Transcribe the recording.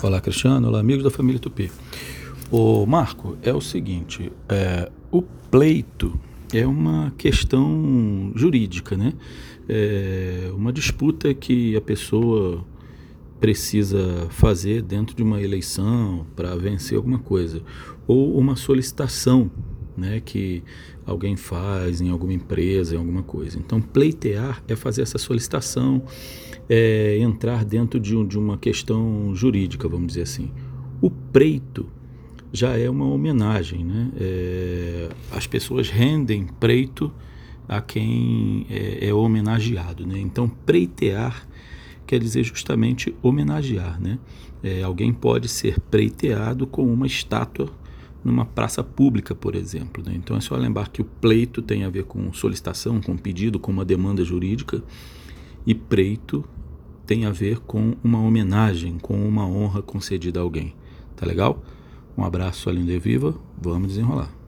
Olá, Cristiano. Olá, amigos da família Tupi. O Marco, é o seguinte: é, o pleito é uma questão jurídica, né? É uma disputa que a pessoa precisa fazer dentro de uma eleição para vencer alguma coisa, ou uma solicitação, né, que alguém faz em alguma empresa, em alguma coisa. Então, pleitear é fazer essa solicitação é, entrar dentro de, de uma questão jurídica, vamos dizer assim. O preito já é uma homenagem, né? É, as pessoas rendem preito a quem é, é, homenageado, né? Então, preitear quer dizer justamente homenagear, né? É, alguém pode ser preiteado com uma estátua numa praça pública, por exemplo. Né? Então, é só lembrar que o pleito tem a ver com solicitação, com pedido, com uma demanda jurídica e preito tem a ver com uma homenagem, com uma honra concedida a alguém. Tá legal? Um abraço, Alinda Viva. Vamos desenrolar.